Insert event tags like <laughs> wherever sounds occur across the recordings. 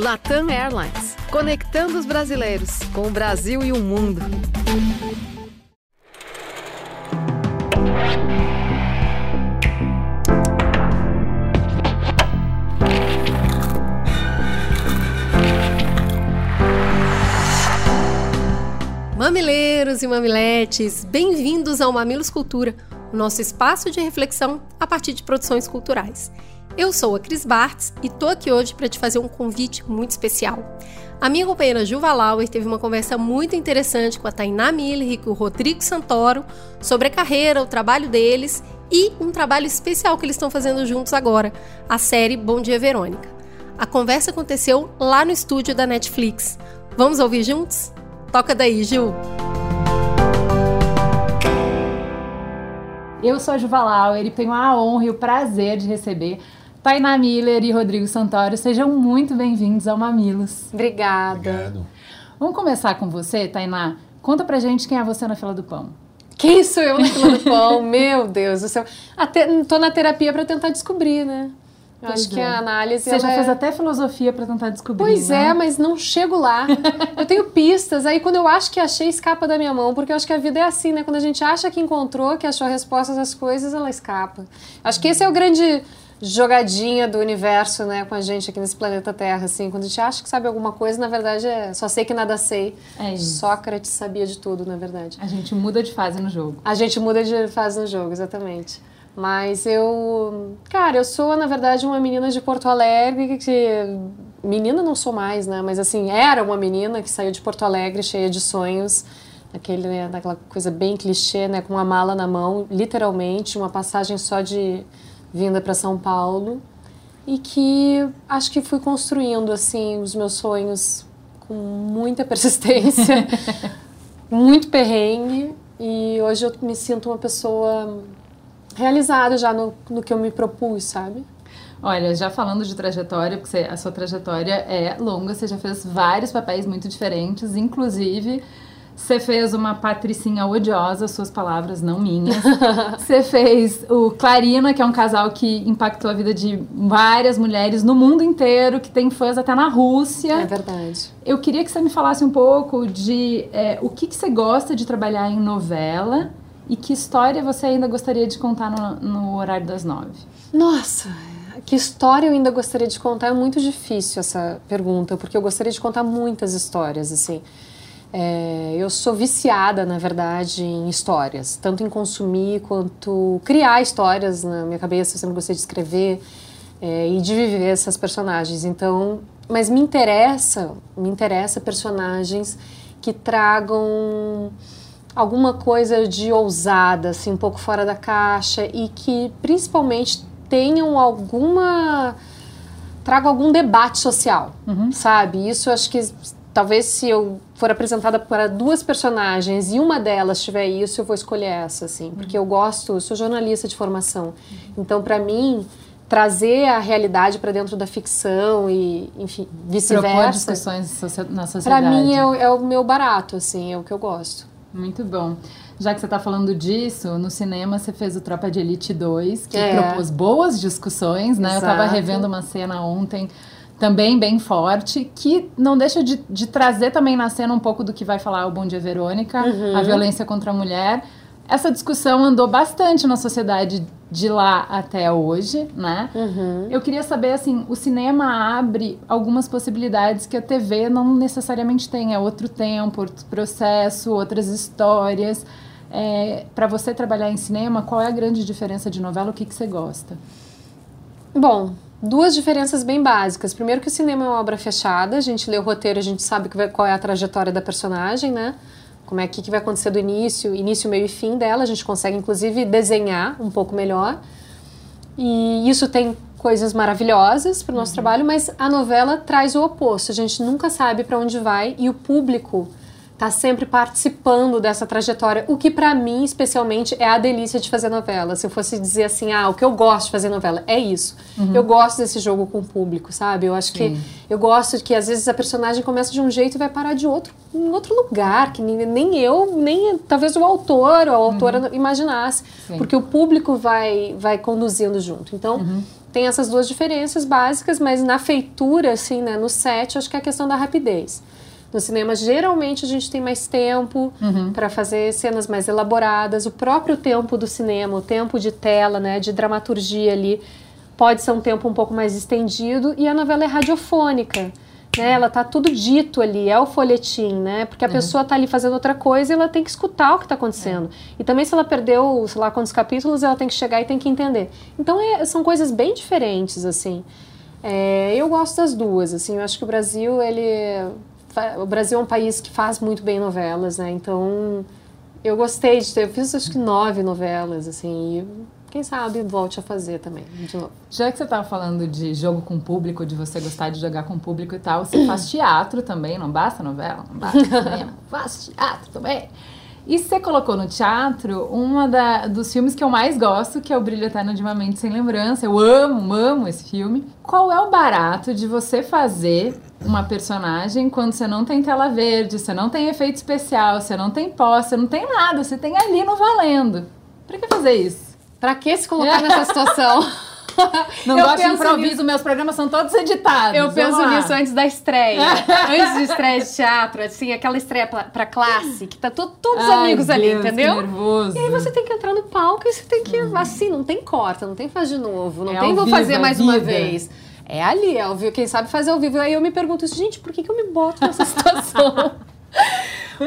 Latam Airlines, conectando os brasileiros com o Brasil e o mundo. Mamileiros e mamiletes, bem-vindos ao Mamilos Cultura, o nosso espaço de reflexão a partir de produções culturais. Eu sou a Cris Bartz e tô aqui hoje para te fazer um convite muito especial. A minha companheira Juva Lauer teve uma conversa muito interessante com a Tainá Miller e com o Rodrigo Santoro sobre a carreira, o trabalho deles e um trabalho especial que eles estão fazendo juntos agora, a série Bom Dia Verônica. A conversa aconteceu lá no estúdio da Netflix. Vamos ouvir juntos? Toca daí, Ju! Eu sou a Juva Lauer e tenho a honra e o prazer de receber Tainá Miller e Rodrigo Santoro, sejam muito bem-vindos ao Mamilos. Obrigada. Obrigado. Vamos começar com você, Tainá. Conta pra gente quem é você na fila do pão. Quem sou eu na fila do pão? <laughs> Meu Deus do céu. Até, tô na terapia para tentar descobrir, né? Eu Pois acho que é. a análise. Você já fez é... até filosofia pra tentar descobrir, Pois né? é, mas não chego lá. eu tenho pistas, aí quando eu acho que achei, escapa da minha mão, porque eu acho que a vida é assim, né? Quando a gente acha que encontrou, que achou respostas às coisas, ela escapa. Acho que esse é o grande jogadinha do universo, né, com a gente aqui nesse planeta Terra, assim. Quando a gente acha que sabe alguma coisa, na verdade é só sei que nada sei. É isso. Sócrates sabia de tudo, na verdade. A gente muda de fase no jogo. A gente muda de fase no jogo, exatamente. Mas eu, cara, eu sou na verdade uma menina de Porto Alegre que menina não sou mais, né? Mas assim, era uma menina que saiu de Porto Alegre cheia de sonhos, aquele, né, daquela coisa bem clichê, né, com uma mala na mão, literalmente, uma passagem só de vinda para São Paulo e que acho que fui construindo assim os meus sonhos com muita <laughs> persistência, muito perrengue e hoje eu me sinto uma pessoa realizada já no, no que eu me propus, sabe? Olha, já falando de trajetória, porque a sua trajetória é longa, você já fez vários papéis muito diferentes, inclusive você fez uma patricinha odiosa, suas palavras, não minhas. <laughs> Você fez o Clarina, que é um casal que impactou a vida de várias mulheres no mundo inteiro, que tem fãs até na Rússia. É verdade. Eu queria que você me falasse um pouco de é, o que, que você gosta de trabalhar em novela e que história você ainda gostaria de contar no, no horário das nove. Nossa, que história eu ainda gostaria de contar? É muito difícil essa pergunta, porque eu gostaria de contar muitas histórias, assim. É, eu sou viciada, na verdade, em histórias, tanto em consumir quanto criar histórias na minha cabeça. Eu sempre gostei de escrever é, e de viver essas personagens. Então, mas me interessa, me interessa personagens que tragam alguma coisa de ousada, assim, um pouco fora da caixa e que principalmente tenham alguma trago algum debate social, sabe? Isso eu acho que talvez se eu for apresentada para duas personagens e uma delas tiver isso, eu vou escolher essa, assim, porque eu gosto, eu sou jornalista de formação, então para mim trazer a realidade para dentro da ficção e, enfim, Propor vice-versa. discussões socia- na Para sociedade. mim é o, é o meu barato, assim, é o que eu gosto. Muito bom. Já que você está falando disso, no cinema você fez o Tropa de Elite 2, que É. propôs boas discussões, né? Eu estava Exato. revendo uma cena ontem, também bem forte, que não deixa de, de trazer também na cena um pouco do que vai falar o Bom Dia Verônica, Uhum. a violência contra a mulher. Essa discussão andou bastante na sociedade de lá até hoje, né? Uhum. Eu queria saber, assim, o cinema abre algumas possibilidades que a TV não necessariamente tem. É outro tempo, outro processo, outras histórias. É, para você trabalhar em cinema, qual é a grande diferença de novela? O que, que você gosta? Bom, duas diferenças bem básicas. Primeiro que o cinema é uma obra fechada, a gente lê o roteiro, a gente sabe qual é a trajetória da personagem, né? Como é que, que vai acontecer do início, início, meio e fim dela. A gente consegue, inclusive, desenhar um pouco melhor. E isso tem coisas maravilhosas para o nosso trabalho, mas a novela traz o oposto. A gente nunca sabe para onde vai e o público tá sempre participando dessa trajetória, o que para mim, especialmente, é a delícia de fazer novela. Se eu fosse dizer assim, ah, o que eu gosto de fazer novela é isso. Eu gosto desse jogo com o público, sabe? Eu acho que eu gosto de que às vezes a personagem começa de um jeito e vai parar de outro, em outro lugar, que nem, nem eu, nem talvez o autor ou a autora imaginasse, Sim. porque o público vai vai conduzindo junto. Então, tem essas duas diferenças básicas, mas na feitura, assim, né, no set, acho que é a questão da rapidez. No cinema, geralmente, a gente tem mais tempo Uhum. para fazer cenas mais elaboradas. O próprio tempo do cinema, o tempo de tela, né, de dramaturgia ali, pode ser um tempo um pouco mais estendido. E a novela é radiofônica. Né, ela tá tudo dito ali, é o folhetim, né? Porque a pessoa tá ali fazendo outra coisa e ela tem que escutar o que tá acontecendo. E também se ela perdeu, sei lá, quantos capítulos, ela tem que chegar e tem que entender. Então é- são coisas bem diferentes, assim. É, eu gosto das duas, assim. Eu acho que o Brasil, ele... O Brasil é um país que faz muito bem novelas, né? Então eu gostei de ter... Eu fiz acho que nove novelas, assim. E quem sabe volte a fazer também, de novo. Já que você tava falando de jogo com público, de você gostar de jogar com público e tal, você faz teatro também, não basta novela, não basta <laughs> cinema, faz teatro também. E você colocou no teatro uma da, dos filmes que eu mais gosto, que é O Brilho Eterno de uma Mente Sem Lembrança. Eu amo, amo esse filme. Qual é o barato de você fazer uma personagem quando você não tem tela verde, você não tem efeito especial, você não tem pós, você não tem nada, você tem ali no valendo? Pra que fazer isso? Pra que se colocar nessa situação? <laughs> <laughs> Não Eu gosto de improviso, meus programas são todos editados. Eu penso lá. nisso antes da estreia. <laughs> antes de estreia de teatro, assim, aquela estreia pra, pra classe, que tá to- todos Ai, amigos ali, Deus, entendeu? Que nervoso. E aí você tem que entrar no palco e você tem que, assim, não tem corta, não tem faz de novo, não É tem vou vivo, fazer é mais uma vida. vez. É ali, é ao vivo, quem sabe fazer ao vivo. Aí eu me pergunto gente, por que, que eu me boto nessa <laughs> situação?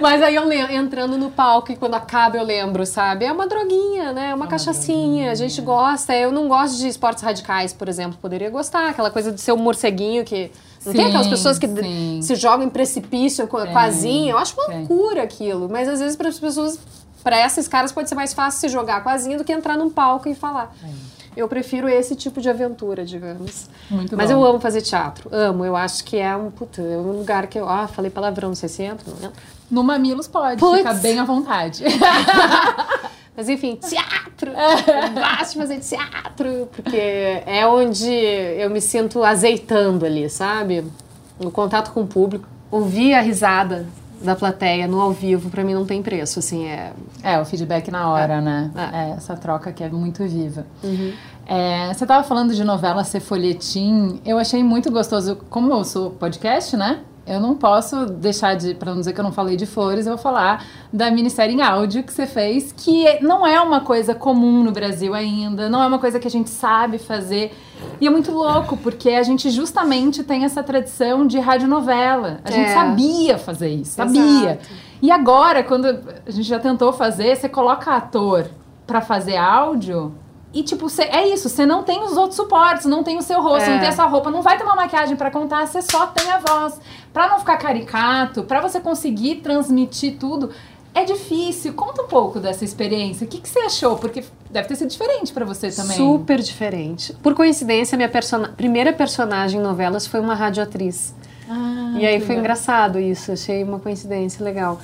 Mas aí eu le- entrando no palco e quando acaba eu lembro, sabe? É uma droguinha, né? É uma cachaçinha. A gente gosta. Eu não gosto de esportes radicais, por exemplo. Poderia gostar. Aquela coisa de ser um morceguinho que. Não tem Sim, aquelas pessoas que sim. se jogam em precipício com, asinha. Eu acho uma tem. loucura aquilo. Mas às vezes para as pessoas, para esses caras, pode ser mais fácil se jogar com a asinha do que entrar num palco e falar. Eu prefiro esse tipo de aventura, digamos. Muito Mas bom. eu amo fazer teatro. Amo. Eu acho que é um, puta, é um lugar que eu. Ah, falei palavrão, não sei se entra, não entra. No Mamilos pode, Puts. fica bem à vontade. <laughs> Mas enfim, teatro! Eu gosto de fazer teatro, porque é onde eu me sinto azeitando ali, sabe? No contato com o público. Ouvir a risada da plateia no ao vivo, pra mim não tem preço, assim, é... É, o feedback na hora, né? É. Uhum. É, essa troca que é muito viva. É, você tava falando de novela ser folhetim. Eu achei muito gostoso. Como eu sou podcast, né? Eu não posso deixar de, pra não dizer que eu não falei de flores, eu vou falar da minissérie em áudio que você fez, que não é uma coisa comum no Brasil ainda, não é uma coisa que a gente sabe fazer. E é muito louco, porque a gente justamente tem essa tradição de radionovela. A gente É. sabia fazer isso, sabia. Exato. E agora, quando a gente já tentou fazer, você coloca ator pra fazer áudio e, tipo, cê- é isso, você não tem os outros suportes, não tem o seu rosto, É. não tem essa roupa, não vai ter uma maquiagem pra contar, você só tem a voz. Pra não ficar caricato, pra você conseguir transmitir tudo, é difícil. Conta um pouco dessa experiência. O que, que você achou? Porque deve ter sido diferente pra você também. Super diferente. Por coincidência, minha persona- primeira personagem em novelas foi uma radioatriz. Ah, E aí foi legal. engraçado isso, achei uma coincidência legal.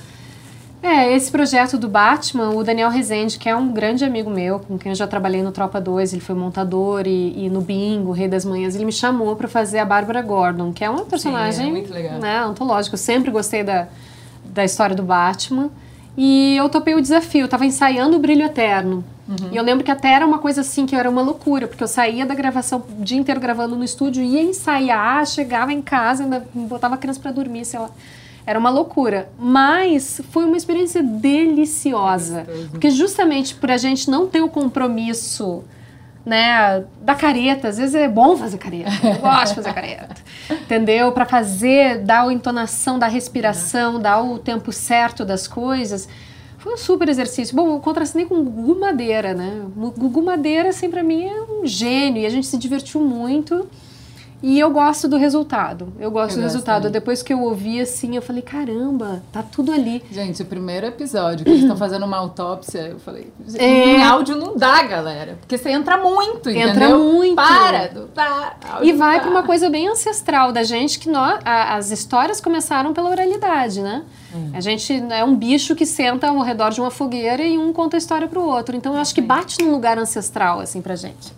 É, esse projeto do Batman, o Daniel Rezende, que é um grande amigo meu, com quem eu já trabalhei no Tropa 2, ele foi montador e, e no Bingo, Rei das Manhãs, ele me chamou para fazer a Bárbara Gordon, que é uma personagem muito legal. né, antológica. Eu sempre gostei da, da história do Batman. E eu topei o desafio, eu tava ensaiando o Brilho Eterno. E eu lembro que até era uma coisa assim, que era uma loucura, porque eu saía da gravação, o dia inteiro gravando no estúdio, ia ensaiar, chegava em casa, ainda botava a criança pra dormir, sei lá. Era uma loucura. Mas foi uma experiência deliciosa. Porque justamente por a gente não ter o compromisso né, da careta, às vezes é bom fazer careta, eu <laughs> gosto de fazer careta, entendeu? Para fazer, dar a entonação da respiração, dar o tempo certo das coisas. Foi um super exercício. Bom, eu contracenei com o Gugu Madeira, né? O Gugu Madeira, assim, pra mim é um gênio e a gente se divertiu muito. E eu gosto do resultado. Eu gosto Eu do resultado. também. Depois que eu ouvi, assim, eu falei, caramba, tá tudo ali. Gente, o primeiro episódio que eles estão fazendo uma autópsia, eu falei, É. em áudio não dá, galera. Porque você entra muito, Entra entendeu? muito. Para, não dá. E vai dá. para uma coisa bem ancestral da gente, que nós, a- as histórias começaram pela oralidade, né? A gente é um bicho que senta ao redor de uma fogueira e um conta a história pro outro. Então eu acho que bate num lugar ancestral, assim, pra gente.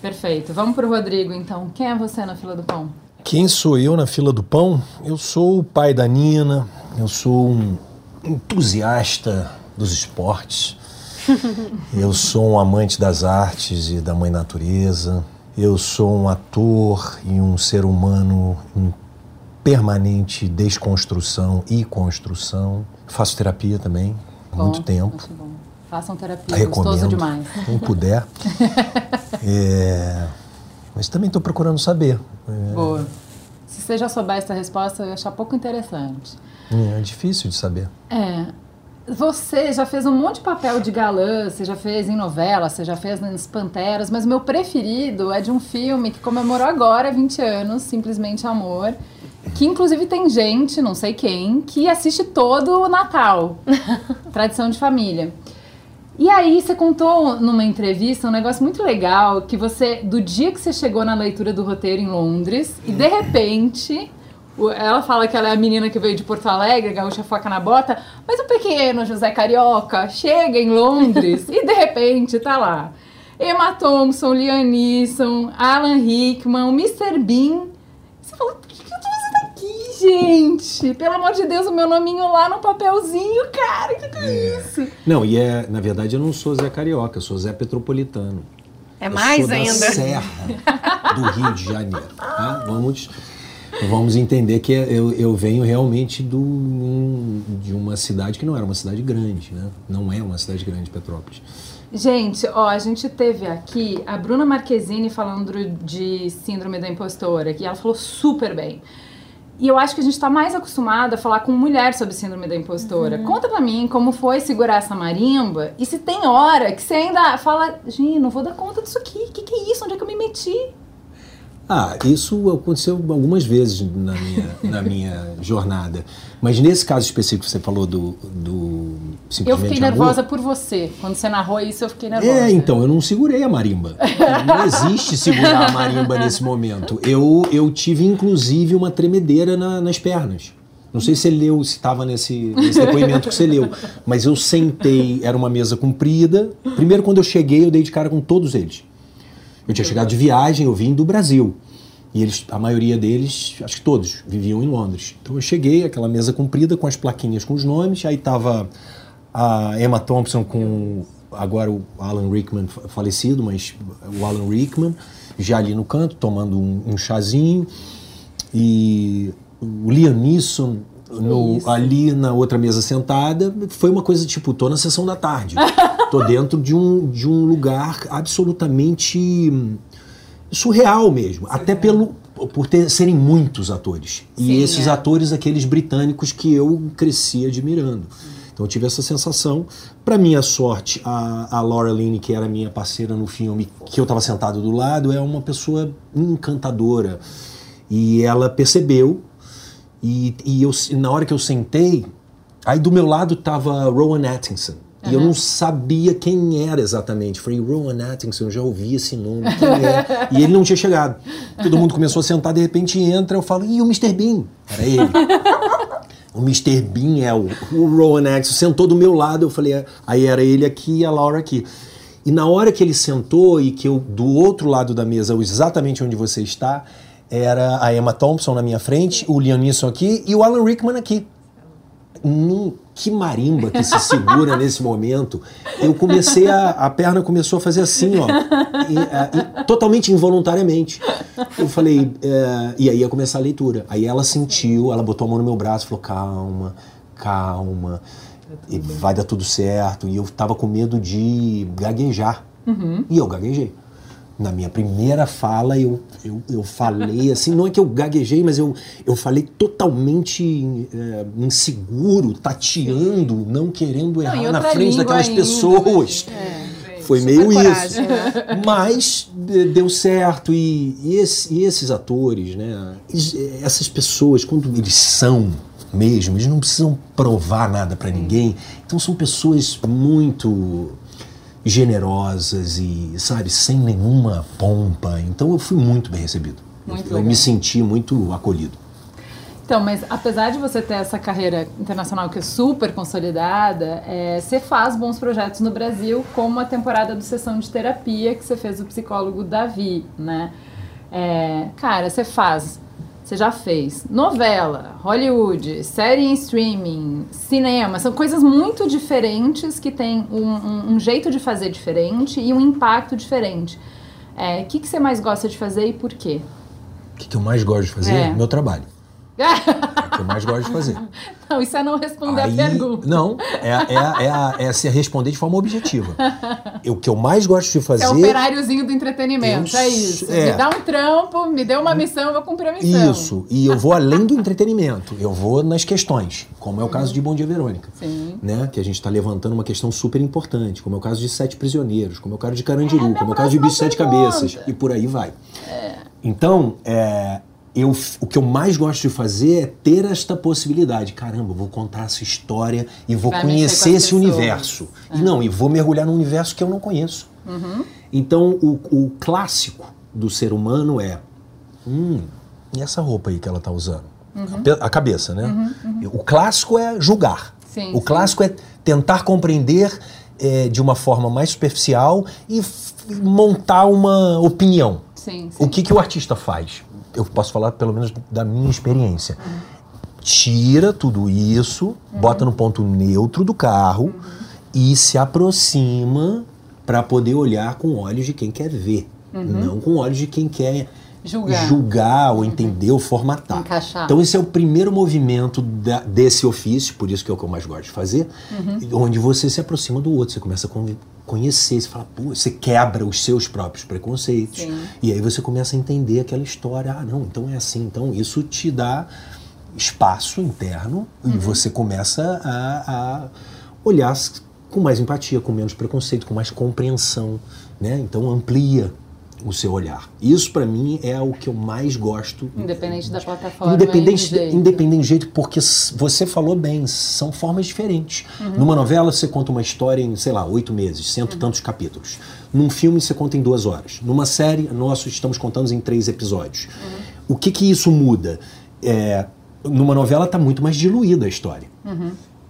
Perfeito. Vamos pro Rodrigo, então. Quem é você na fila do pão? Quem sou eu na fila do pão? Eu sou o pai da Nina, eu sou um entusiasta dos esportes, <laughs> eu sou um amante das artes e da mãe natureza, Eu sou um ator e um ser humano em permanente desconstrução e construção. Faço terapia também, há muito tempo. Façam terapia, Recomendo. gostoso demais. Quem puder. <laughs> É, mas também estou procurando saber. É, Boa. Se você já souber essa resposta, eu ia achar pouco interessante. é difícil de saber. É. Você já fez um monte de papel de galã, você já fez em novela, você já fez nas Panteras, mas meu preferido é de um filme que comemorou agora 20 anos, Simplesmente Amor, que inclusive tem gente, não sei quem, que assiste todo o Natal. <laughs> Tradição de família. E aí você contou numa entrevista um negócio muito legal, que você, do dia que você chegou na leitura do roteiro em Londres, e de repente, o- ela fala que ela é a menina que veio de Porto Alegre, gaúcha foca na bota, mas o pequeno José Carioca chega em Londres <laughs> e de repente tá lá. Emma Thompson, Liam Neeson, Alan Rickman, o Mr. Bean. Você fala, por que que eu tô fazendo aqui, gente? Pelo amor de Deus, o meu nominho lá no papelzinho, cara, que que é isso? Não, e é, na verdade eu não sou Zé Carioca, eu sou Zé Petropolitano. É Eu mais sou ainda. Da Serra do Rio de Janeiro. tá? Vamos, vamos entender que eu, eu venho realmente do, um- de uma cidade que não era uma cidade grande, né? Não é uma cidade grande, Petrópolis. Gente, ó, a gente teve aqui a Bruna Marquezine falando de síndrome da impostora, que ela falou super bem. E eu acho que a gente tá mais acostumado a falar com mulher sobre síndrome da impostora. Conta pra mim como foi segurar essa marimba e se tem hora que você ainda fala, gente, não vou dar conta disso aqui. O que, que é isso? Onde é que eu me meti? Ah, isso aconteceu algumas vezes na minha, na minha jornada. Mas nesse caso específico que você falou do, do Eu simplesmente fiquei amor, nervosa por você. Quando você narrou isso, eu fiquei nervosa. É, então, eu não segurei a marimba. Não existe segurar a marimba nesse momento. Eu, eu tive, inclusive, uma tremedeira na- nas pernas. Não sei se você leu, se estava nesse, nesse depoimento que você leu, mas eu sentei, era uma mesa comprida. Primeiro, quando eu cheguei, eu dei de cara com todos eles. Eu tinha chegado de viagem, eu vim do Brasil. E eles, a maioria deles, acho que todos, viviam em Londres. Então eu cheguei, aquela mesa comprida com as plaquinhas com os nomes, aí tava a Emma Thompson com agora o Alan Rickman fa- falecido, mas o Alan Rickman já ali no canto tomando um, um chazinho e o Liam Neeson no- ali na outra mesa sentada foi uma coisa tipo tô na sessão da tarde, <laughs> tô dentro de um de um lugar absolutamente hum, surreal mesmo, até pelo por ter, serem muitos atores e Sim, esses é. atores aqueles britânicos que eu cresci admirando. Então eu tive essa sensação. Para minha sorte, a, a Laura Linney, que era minha parceira no filme, que eu estava sentado do lado, é uma pessoa encantadora. E ela percebeu, e, e eu, na hora que eu sentei, aí do meu lado estava Rowan Atkinson. E eu não sabia quem era exatamente. Falei, Rowan Atkinson, eu já ouvi esse nome, quem é? <laughs> e ele não tinha chegado. Todo mundo começou a sentar, de repente entra, eu falo, e o Mr. Bean? Era ele. <laughs> O Mr. Bean é o, o Rowan Atkinson, sentou do meu lado, eu falei, aí era ele aqui e a Laura aqui. E na hora que ele sentou e que eu, do outro lado da mesa, exatamente onde você está, era a Emma Thompson na minha frente, o Liam Neeson aqui e o Alan Rickman aqui. Num, que marimba que se segura nesse momento. Eu comecei a. A perna começou a fazer assim, ó. e, a- e totalmente involuntariamente. Eu falei. é, e aí ia começar a leitura. Aí ela sentiu, ela botou a mão no meu braço e falou: calma, calma. E vai dar tudo certo. E eu tava com medo de gaguejar. E eu gaguejei. Na minha primeira fala, eu, eu, eu falei assim, não é que eu gaguejei, mas eu, eu falei totalmente é, inseguro, tateando, não querendo errar em na frente daquelas ainda, pessoas. É. Foi meio coragem, isso. Mas de- deu certo. E, e esse- e esses atores, né? eles- Essas pessoas, quando eles são mesmo, eles não precisam provar nada pra ninguém. Então são pessoas muito generosas e, sabe, sem nenhuma pompa. Então eu fui muito bem recebido. Muito eu legal. me senti muito acolhido. Então, mas apesar de você ter essa carreira internacional que é super consolidada, é, você faz bons projetos no Brasil, como a temporada do Sessão de Terapia que você fez o psicólogo Davi, né? É, cara, você faz, você já fez novela, Hollywood, série em streaming, cinema, são coisas muito diferentes que têm um, um- um jeito de fazer diferente e um impacto diferente. É, o que, que você mais gosta de fazer e por quê? O que, que eu mais gosto de fazer? É. Meu trabalho. <laughs> É que eu mais gosto de fazer. <laughs> Não, isso é não responder Aí- a pergunta. Não, é, é, é, é se responder de forma objetiva. <laughs> O que eu mais gosto de fazer. É o operáriozinho do entretenimento, Eu é isso. é. Me dá um trampo, me dê uma missão, eu vou cumprir a missão. Isso, e eu vou além do entretenimento, eu vou nas questões, como é o caso de Bom Dia Verônica. Sim. Né? Que a gente está levantando uma questão super importante, como é o caso de Sete Prisioneiros, como é o caso de Carandiru, É, como é o caso de Bicho Sete Cabeças, e por aí vai. Então, é, eu, o que eu mais gosto de fazer é ter esta possibilidade. Caramba, vou contar essa história e vou Vai conhecer esse pessoas. universo. E não, e vou mergulhar num universo que eu não conheço. Então, o, o clássico do ser humano é: hum, e essa roupa aí que ela tá usando? A pe- A cabeça, né? O clássico é julgar. Sim, o sim. clássico é tentar compreender é, de uma forma mais superficial e montar uma opinião. Sim, sim. O que, que o artista faz? Eu posso falar pelo menos da minha experiência. Tira tudo isso, bota no ponto neutro do carro e se aproxima para poder olhar com olhos de quem quer ver, não com olhos de quem quer Julgar. julgar ou entender ou formatar. Encaixar. Então esse é o primeiro movimento da- desse ofício, por isso que é o que eu mais gosto de fazer, onde você se aproxima do outro, você começa a conhecer, você fala, pô, você quebra os seus próprios preconceitos. Sim. E aí você começa a entender aquela história. Ah, não, então é assim. Então isso te dá espaço interno e você começa a, a olhar com mais empatia, com menos preconceito, com mais compreensão, né? Então amplia o seu olhar. Isso para mim é o que eu mais gosto. Independente da plataforma. Independente, jeito. independente do jeito, porque você falou bem, são formas diferentes. Numa novela você conta uma história em, sei lá, oito meses, cento e tantos capítulos. Num filme você conta em duas horas. Numa série, nós estamos contando em três episódios. O que que isso muda? É, numa novela está muito mais diluída a história.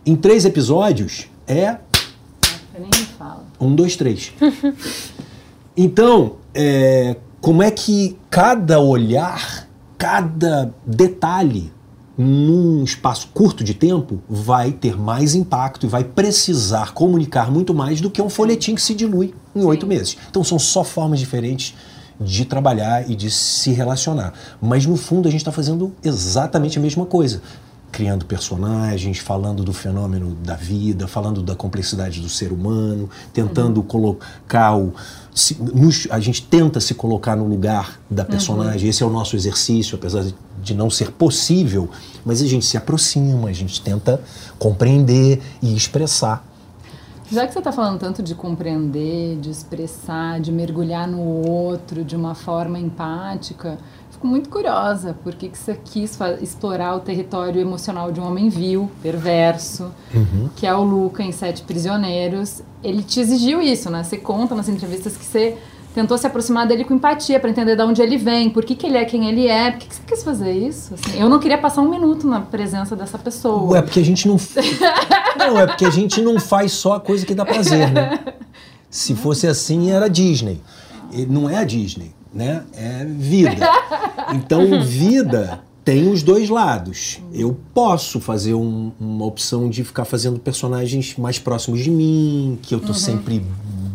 Em três episódios é Você nem me fala. um, dois, três. <laughs> Então, é, como é que cada olhar, cada detalhe num espaço curto de tempo vai ter mais impacto e vai precisar comunicar muito mais do que um folhetim que se dilui em oito meses. Então são só formas diferentes de trabalhar e de se relacionar. Mas no fundo a gente está fazendo exatamente a mesma coisa. Criando personagens, falando do fenômeno da vida, falando da complexidade do ser humano, tentando colocar o. se- nos- a gente tenta se colocar no lugar da personagem. Esse é o nosso exercício, apesar de não ser possível, mas a gente se aproxima, a gente tenta compreender e expressar. Já que você está falando tanto de compreender, de expressar, de mergulhar no outro de uma forma empática, fico muito curiosa por que que você quis explorar o território emocional de um homem vil, perverso, que é o Luca em Sete Prisioneiros. Ele te exigiu isso, né? Você conta nas entrevistas que você tentou se aproximar dele com empatia para entender de onde ele vem, por que, que ele é quem ele é. Por que, que você quis fazer isso? Assim, eu não queria passar um minuto na presença dessa pessoa. Ué, porque a gente não. <laughs> não, é porque a gente não faz só a coisa que dá prazer, né? Se fosse assim, era Disney. Não é a Disney, né? É vida. Então, vida tem os dois lados. Eu posso fazer um- uma opção de ficar fazendo personagens mais próximos de mim, que eu tô sempre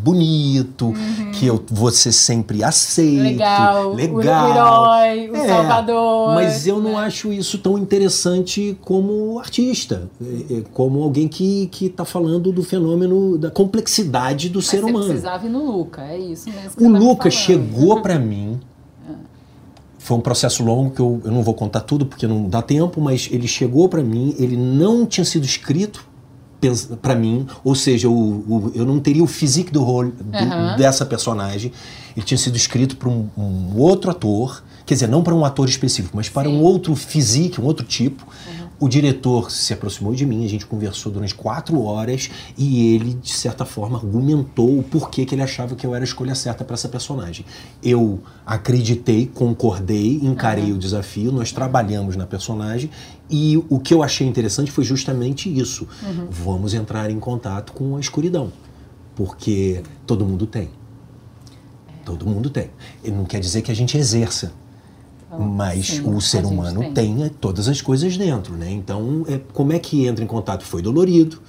bonito, que eu vou ser sempre aceito. Legal, o legal. herói, o salvador, Mas eu não né? acho isso tão interessante como artista, é, é, como alguém que que está falando do fenômeno da complexidade do Mas ser você humano. precisava ir no Luca, é isso mesmo. O falando. chegou para <laughs> mim. Foi um processo longo que eu, eu não vou contar tudo porque não dá tempo, mas ele chegou para mim, ele não tinha sido escrito para mim, ou seja, o, o- eu não teria o physique do role do- Aham. dessa personagem. Ele tinha sido escrito para um, um outro ator, quer dizer, não para um ator específico, mas para um outro physique, um outro tipo. O diretor se aproximou de mim, a gente conversou durante quatro horas e ele, de certa forma, argumentou o porquê que ele achava que eu era a escolha certa para essa personagem. Eu acreditei, concordei, encarei o desafio, nós trabalhamos na personagem e o que eu achei interessante foi justamente isso. Vamos entrar em contato com a escuridão, porque todo mundo tem. Todo mundo tem. E não quer dizer que a gente exerça. Mas sim, o ser humano tem. tem. é, todas as coisas dentro, né? Então, é, como é que entra em contato? Foi dolorido,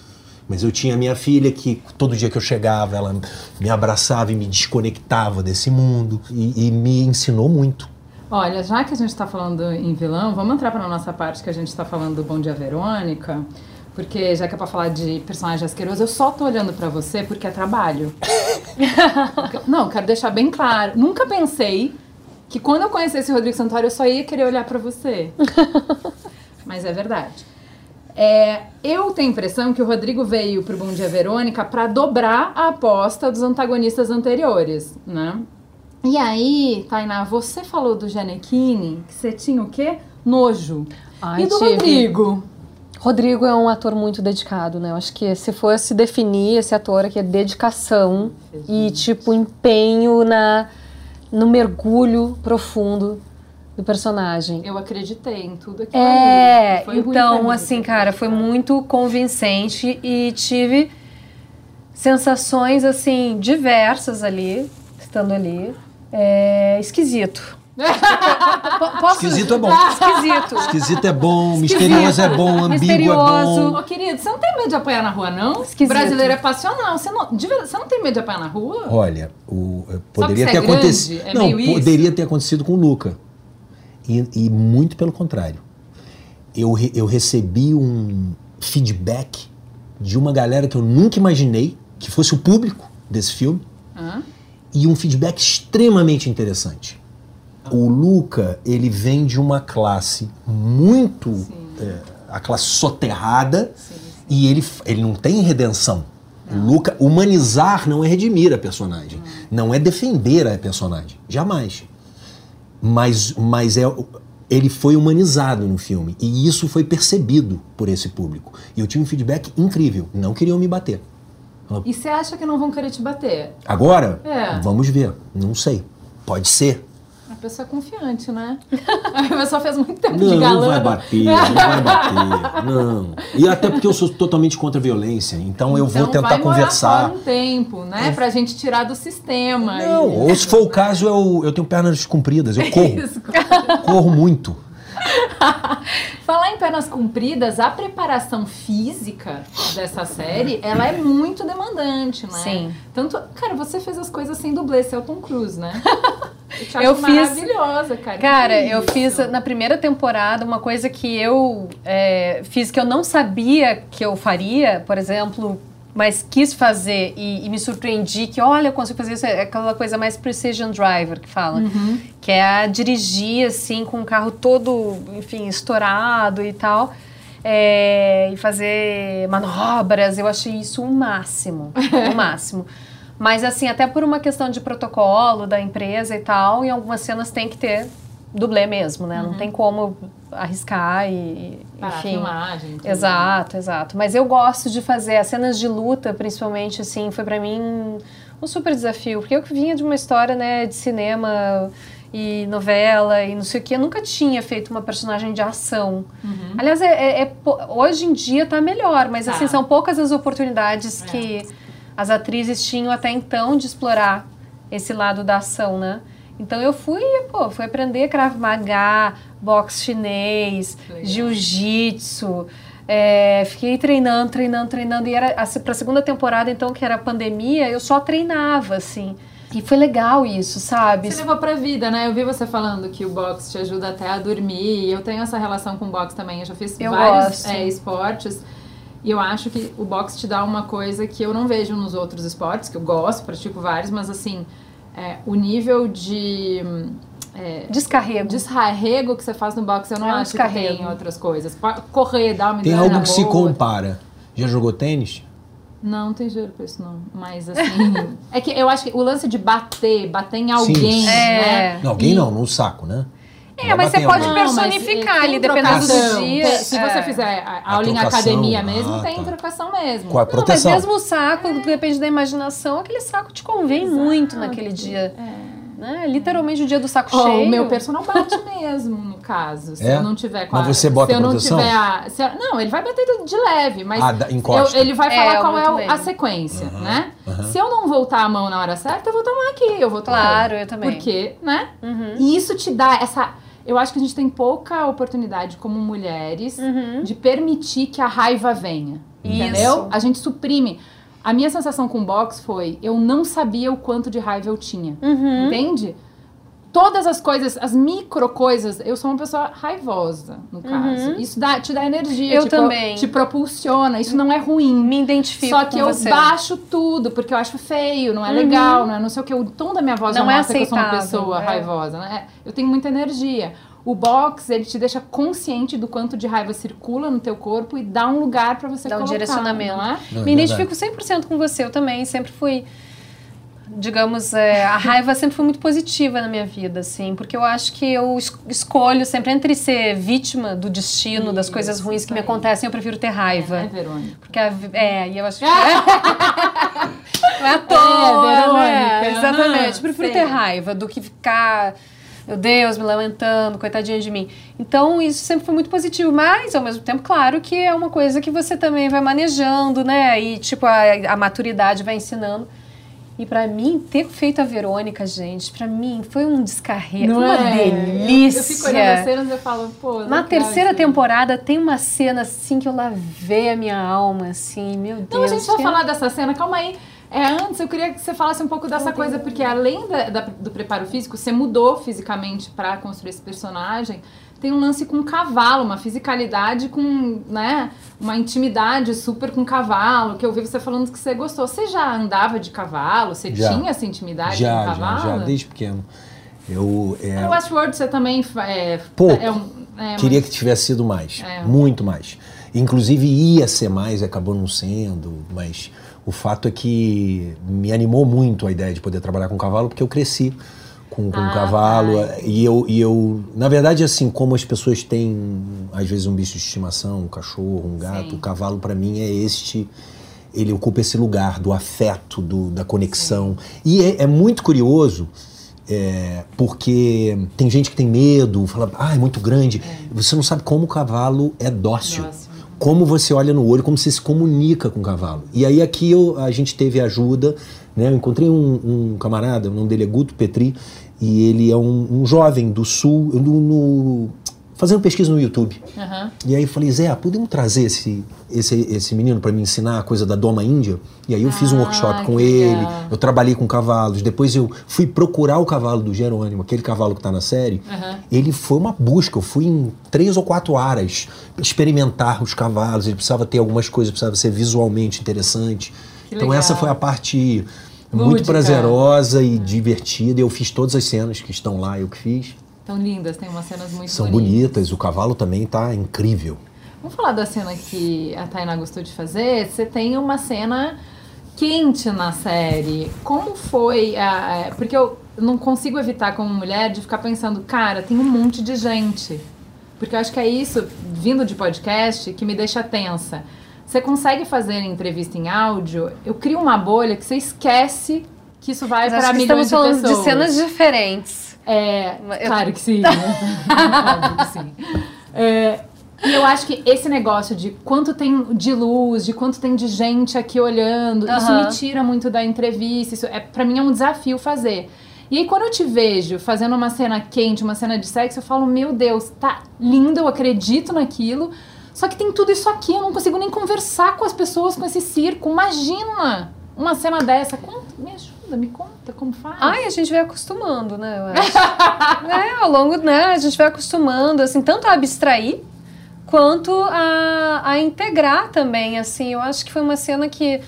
Mas eu tinha minha filha que todo dia que eu chegava, ela me abraçava e me desconectava desse mundo e, e me ensinou muito. Olha, já que a gente está falando em vilão, vamos entrar para a nossa parte que a gente está falando do Bom Dia Verônica. Porque já que é pra falar de personagem asqueroso, eu só tô olhando pra você porque é trabalho. <laughs> Não, quero deixar bem claro. Nunca pensei que quando eu conhecesse o Rodrigo Santoro, eu só ia querer olhar pra você. <laughs> Mas é verdade. É, eu tenho a impressão que o Rodrigo veio pro Bom Dia Verônica pra dobrar a aposta dos antagonistas anteriores, né? E aí, Tainá, você falou do Gianecchini, que você tinha o quê? Nojo. Ai, e do tive. Rodrigo? Rodrigo é um ator muito dedicado, né? Eu acho que se fosse definir esse ator aqui é dedicação e tipo empenho na no mergulho profundo do personagem. Eu acreditei em tudo aquilo. É. Foi então assim, cara, foi muito convincente e tive sensações assim diversas ali, estando ali. É, esquisito. Esquisito é bom. Esquisito. Esquisito é bom, misterioso é bom, ambíguo é bom. Ô, querido, você não tem medo de apanhar na rua, não? Esquisito. Brasileiro é passional. Você não, de verdade, você não tem medo de apanhar na rua? Olha, o, eh, poderia ter é acontecido. É não, meio isso? poderia ter acontecido com o Luca. E, e muito pelo contrário. Eu, re- eu recebi um feedback de uma galera que eu nunca imaginei que fosse o público desse filme e um feedback extremamente interessante. O Luca, ele vem de uma classe muito. é, a classe soterrada e ele, ele não tem redenção. O Luca, humanizar não é redimir a personagem, não é defender a personagem, jamais. Mas, mas é, ele foi humanizado no filme e isso foi percebido por esse público. E eu tive um feedback incrível, não queriam me bater. E você acha que não vão querer te bater? Agora, É. vamos ver, não sei, pode ser. A pessoa é confiante, né? <laughs> A pessoa fez muito tempo Não, de galã. não vai bater, não vai <laughs> bater, não. E até porque eu sou totalmente contra a violência, então eu vou Então tentar vai conversar. um tempo, né? Pra gente tirar do sistema. Não, E- ou se for o caso, eu, eu tenho pernas compridas, eu <laughs> corro, Isso. corro muito. <laughs> Falar em pernas compridas, a preparação física dessa série, ela é muito demandante, né? Sim. Tanto, cara, você fez as coisas sem dublê, é Tom Cruise, né? <laughs> Eu, te acho Eu fiz- maravilhosa, cara. Cara, Que eu fiz na primeira temporada uma coisa que eu é, fiz que eu não sabia que eu faria, por exemplo, mas quis fazer e, e me surpreendi que, olha, eu consigo fazer isso. É aquela coisa mais precision driver que fala. Que é a dirigir, assim, com o carro todo, enfim, estourado e tal. é, e fazer manobras. Eu achei isso o máximo. o <laughs> máximo. Mas, assim, até por uma questão de protocolo da empresa e tal, em algumas cenas tem que ter dublê mesmo, né? Não tem como arriscar e, Parar a enfim. filmagem. tudo. Exato, exato. Mas eu gosto de fazer as cenas de luta, principalmente, assim, foi pra mim um super desafio, porque eu que vinha de uma história, né, de cinema e novela e não sei o que, eu nunca tinha feito uma personagem de ação. Aliás, é, é- é hoje em dia tá melhor, mas Tá. assim, são poucas as oportunidades que as atrizes tinham até então de explorar esse lado da ação, né? Então eu fui, pô, fui aprender Krav Maga, boxe chinês, jiu-jitsu. é, fiquei treinando, treinando, treinando. E era assim, pra segunda temporada, então, que era a pandemia, eu só treinava, assim. E foi legal isso, sabe? Você levou pra vida, né? Eu vi você falando que o boxe te ajuda até a dormir. E eu tenho essa relação com o boxe também. Eu já fiz Eu vários é, esportes. E eu acho que o boxe te dá uma coisa que eu não vejo nos outros esportes, que eu gosto, pratico vários, mas assim, é, o nível de é, Descarrego. desarrego que você faz no boxe, eu não É um acho que tem descarrego. em outras coisas. Correr, dar uma Tem algo que se boa. compara. Já jogou tênis? Não, não tem dinheiro pra isso, não. Mas assim. <laughs> é que eu acho que o lance de bater, bater em alguém, Sim. né? É. Não, alguém E- não, no saco, né? É, mas você pode alguém. Não, mas personificar ali, dependendo do dia. Se é. você fizer a, aula em academia mesmo, ah, tem tá. trocação mesmo. Com a Não, mas proteção. mesmo o saco, depende da imaginação, aquele saco te convém muito naquele dia. Né? Literalmente o dia do saco Ó, cheio. o meu personal bate mesmo, no caso. Se É? eu não tiver com Mas a, você bota se eu não proteção? tiver a, se eu- Não, ele vai bater de leve, mas Ah, da- encosta. eu- ele vai É, falar eu qual é bem. a sequência, né? Se eu não voltar a mão na hora certa, eu vou tomar aqui, eu vou tomar. Claro, eu também. Porque, né? Uhum. E isso te dá essa. Eu acho que a gente tem pouca oportunidade como mulheres Uhum. de permitir que a raiva venha. Entendeu? Isso. A gente suprime. A minha sensação com o box foi, eu não sabia o quanto de raiva eu tinha. Uhum. Entende? Todas as coisas, as micro coisas, eu sou uma pessoa raivosa, no caso. Isso dá, te dá energia, Uhum. Eu te, pro- também. te propulsiona. Isso não é ruim. Me identifico Só que com eu você. baixo tudo, porque eu acho feio, não é legal, não é não sei o que. O tom da minha voz Não não é mostra que eu sou uma aceitável, pessoa é. raivosa, né? Eu tenho muita energia. O box, ele te deixa consciente do quanto de raiva circula no teu corpo e dá um lugar pra você Dá um colocar, direcionamento. não é? Não, é Me identifico 100% com você. Eu também sempre fui. Digamos, é, a raiva sempre foi muito positiva na minha vida, assim, porque eu acho que eu es- escolho sempre entre ser vítima do destino, das Isso, coisas ruins que me acontecem, eu prefiro ter raiva. É, Verônica. Porque a, é, e eu acho que. <laughs> não é à toa, É, Verônica. né? Exatamente. Aham, Prefiro sei. ter raiva do que ficar, meu Deus, me lamentando, coitadinha de mim. Então, isso sempre foi muito positivo. Mas, ao mesmo tempo, claro que é uma coisa que você também vai manejando, né? E, tipo, a, a maturidade vai ensinando. E pra mim, ter feito a Verônica, gente, pra mim foi um descarrego, uma é? delícia. Eu, eu fico olhando as cenas e falo, pô. Na terceira temporada tem uma cena assim que eu lavei a minha alma, assim, meu Deus. Não, a gente vai falar dessa cena, calma aí. É, antes eu queria que você falasse um pouco dessa coisa, porque além da- da- do preparo físico, você mudou fisicamente pra construir esse personagem. Tem um lance com cavalo, uma fisicalidade com, né, uma intimidade super com cavalo, que eu vi você falando que você gostou. Você já andava de cavalo? Você Já. tinha essa intimidade Já, com já, cavalo? já, desde pequeno. Eu é, No Westworld você também é, Pouco. é um- é, queria mas- que tivesse sido mais, É. muito mais. Inclusive ia ser mais, acabou não sendo, mas o fato é que me animou muito a ideia de poder trabalhar com cavalo, porque eu cresci com, com Ah, cavalo tá. e eu, e eu, na verdade, assim, como as pessoas têm às vezes um bicho de estimação, um cachorro, um gato, Sim. o cavalo para mim é este ele ocupa esse lugar do afeto, do, da conexão. E é, é muito curioso, é, porque tem gente que tem medo, fala, ah, é muito grande. Você não sabe como o cavalo é dócil. Dócil. Como você olha no olho, como você se comunica com o cavalo. E aí aqui eu- a gente teve ajuda, né? Eu encontrei um, um camarada, o nome dele é Guto Petri, e ele é um, um jovem do sul, no, no- fazendo pesquisa no YouTube. Aham. E aí eu falei, Zé, podemos trazer esse, esse, esse menino para me ensinar a coisa da doma índia? E aí eu fiz um Ah, workshop com ele, legal. eu trabalhei com cavalos, depois eu fui procurar o cavalo do Jerônimo, aquele cavalo que tá na série. Aham. Ele foi uma busca, eu fui em três ou quatro aras experimentar os cavalos, ele precisava ter algumas coisas, precisava ser visualmente interessante. Que então legal. essa foi a parte muito Lúdica. prazerosa e divertida. Eu fiz todas as cenas que estão lá, eu que fiz. Tão lindas, tem umas cenas muito São bonitas. bonitas, o cavalo também tá incrível. Vamos falar da cena que a Tainá gostou de fazer. Você tem uma cena quente na série. Como foi? a- a- porque eu não consigo evitar, como mulher, de ficar pensando, cara, tem um monte de gente. Porque eu acho que é isso, vindo de podcast, que me deixa tensa. Você consegue fazer entrevista em áudio, eu crio uma bolha que você esquece que isso vai para milhões estamos falando de pessoas. de cenas diferentes. É, Eu- claro que sim. <laughs> <laughs> né? Óbvio que sim. É, e eu acho que esse negócio de quanto tem de luz, de quanto tem de gente aqui olhando, isso Aham. me tira muito da entrevista. Isso é, para mim é um desafio fazer. E aí, quando eu te vejo fazendo uma cena quente, uma cena de sexo, eu falo, meu Deus, tá lindo, eu acredito naquilo. Só que tem tudo isso aqui, eu não consigo nem conversar com as pessoas com esse circo. Imagina uma cena dessa. Conta, me ajuda, me conta como faz. Ai, a gente vai acostumando, né? Eu acho. <laughs> é, ao longo, né? A gente vai acostumando, assim, tanto a abstrair quanto a, a integrar também, assim. Eu acho que foi uma cena que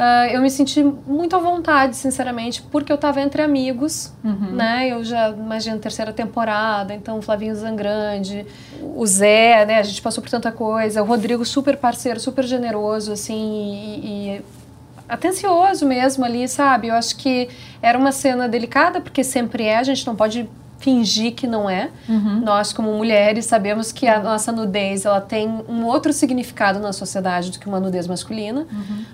ah, eu me senti muito à vontade, sinceramente, porque eu tava entre amigos, né? Eu já imagino terceira temporada, então o Flavinho Zangrande, o Zé, né? A gente passou por tanta coisa, o Rodrigo super parceiro, super generoso, assim, e- e atencioso mesmo ali, sabe? Eu acho que era uma cena delicada, porque sempre é, a gente não pode fingir que não é. Nós, como mulheres, sabemos que a nossa nudez ela tem um outro significado na sociedade do que uma nudez masculina,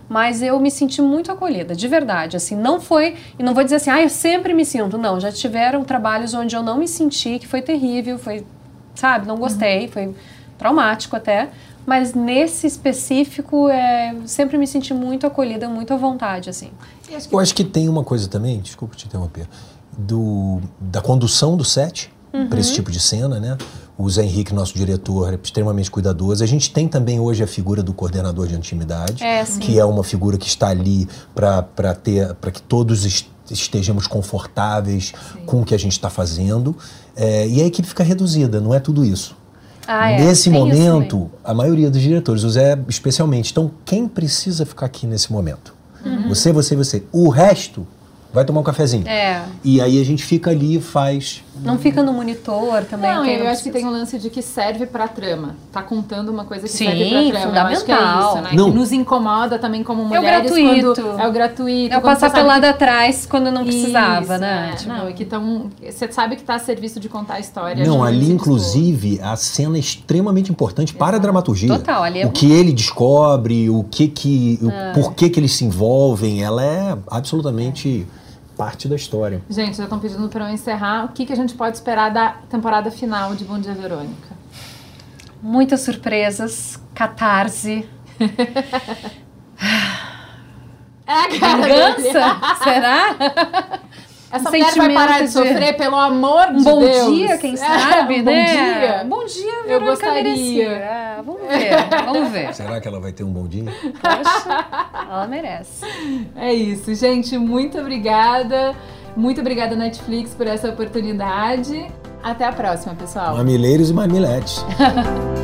mas eu me senti muito acolhida, de verdade. Assim, não foi, e não vou dizer assim, ah, eu sempre me sinto. Não, já tiveram trabalhos onde eu não me senti, que foi terrível, foi, sabe, não gostei, foi traumático até. Mas nesse específico, é, sempre me senti muito acolhida, muito à vontade, assim. Acho que Eu acho que tem uma coisa também, desculpa te interromper, do, da condução do set para esse tipo de cena, né? O Zé Henrique, nosso diretor, é extremamente cuidadoso. A gente tem também hoje a figura do coordenador de intimidade, É, sim. que é uma figura que está ali para ter, para que todos est- estejamos confortáveis com o que a gente está fazendo. É, e a equipe fica reduzida, não é tudo isso. Ah, é, Nesse tem momento, a maioria dos diretores, o Zé especialmente, então quem precisa ficar aqui nesse momento? Uhum. Você, você, você. O resto vai tomar um cafezinho. É. E aí a gente fica ali e faz. Não fica no monitor também. Não, eu não acho que tem um lance de que serve pra trama. Tá contando uma coisa que Sim, serve pra trama. Eu acho que é fundamental. isso, né? Não. Que nos incomoda também como É o mulheres gratuito. quando é o gratuito. É o quando passar você sabe pelado que- atrás quando não precisava, Isso, né? é. Tipo, Não, e que tão, você sabe que tá a serviço de contar a história. Não, ali dispor. inclusive a cena é extremamente importante para a dramaturgia. Total, ali é o que ele descobre, o que que, o É. por que que eles se envolvem, ela é absolutamente parte da história. Gente, já estão pedindo pra eu encerrar. O que, que a gente pode esperar da temporada final de Bom Dia Verônica? Muitas surpresas, catarse, <laughs> É, vingança, será? <laughs> Essa Um mulher vai parar de de- sofrer, pelo amor de Um bom Deus. dia, quem É, sabe, um né? Bom dia. Um bom dia, Eu Verônica gostaria. Ah, vamos ver, vamos ver. Será que ela vai ter um bom dia? Poxa, ela merece. É isso, gente. Muito obrigada. Muito obrigada, Netflix, por essa oportunidade. Até a próxima, pessoal. Mamileiros e mamiletes. <laughs>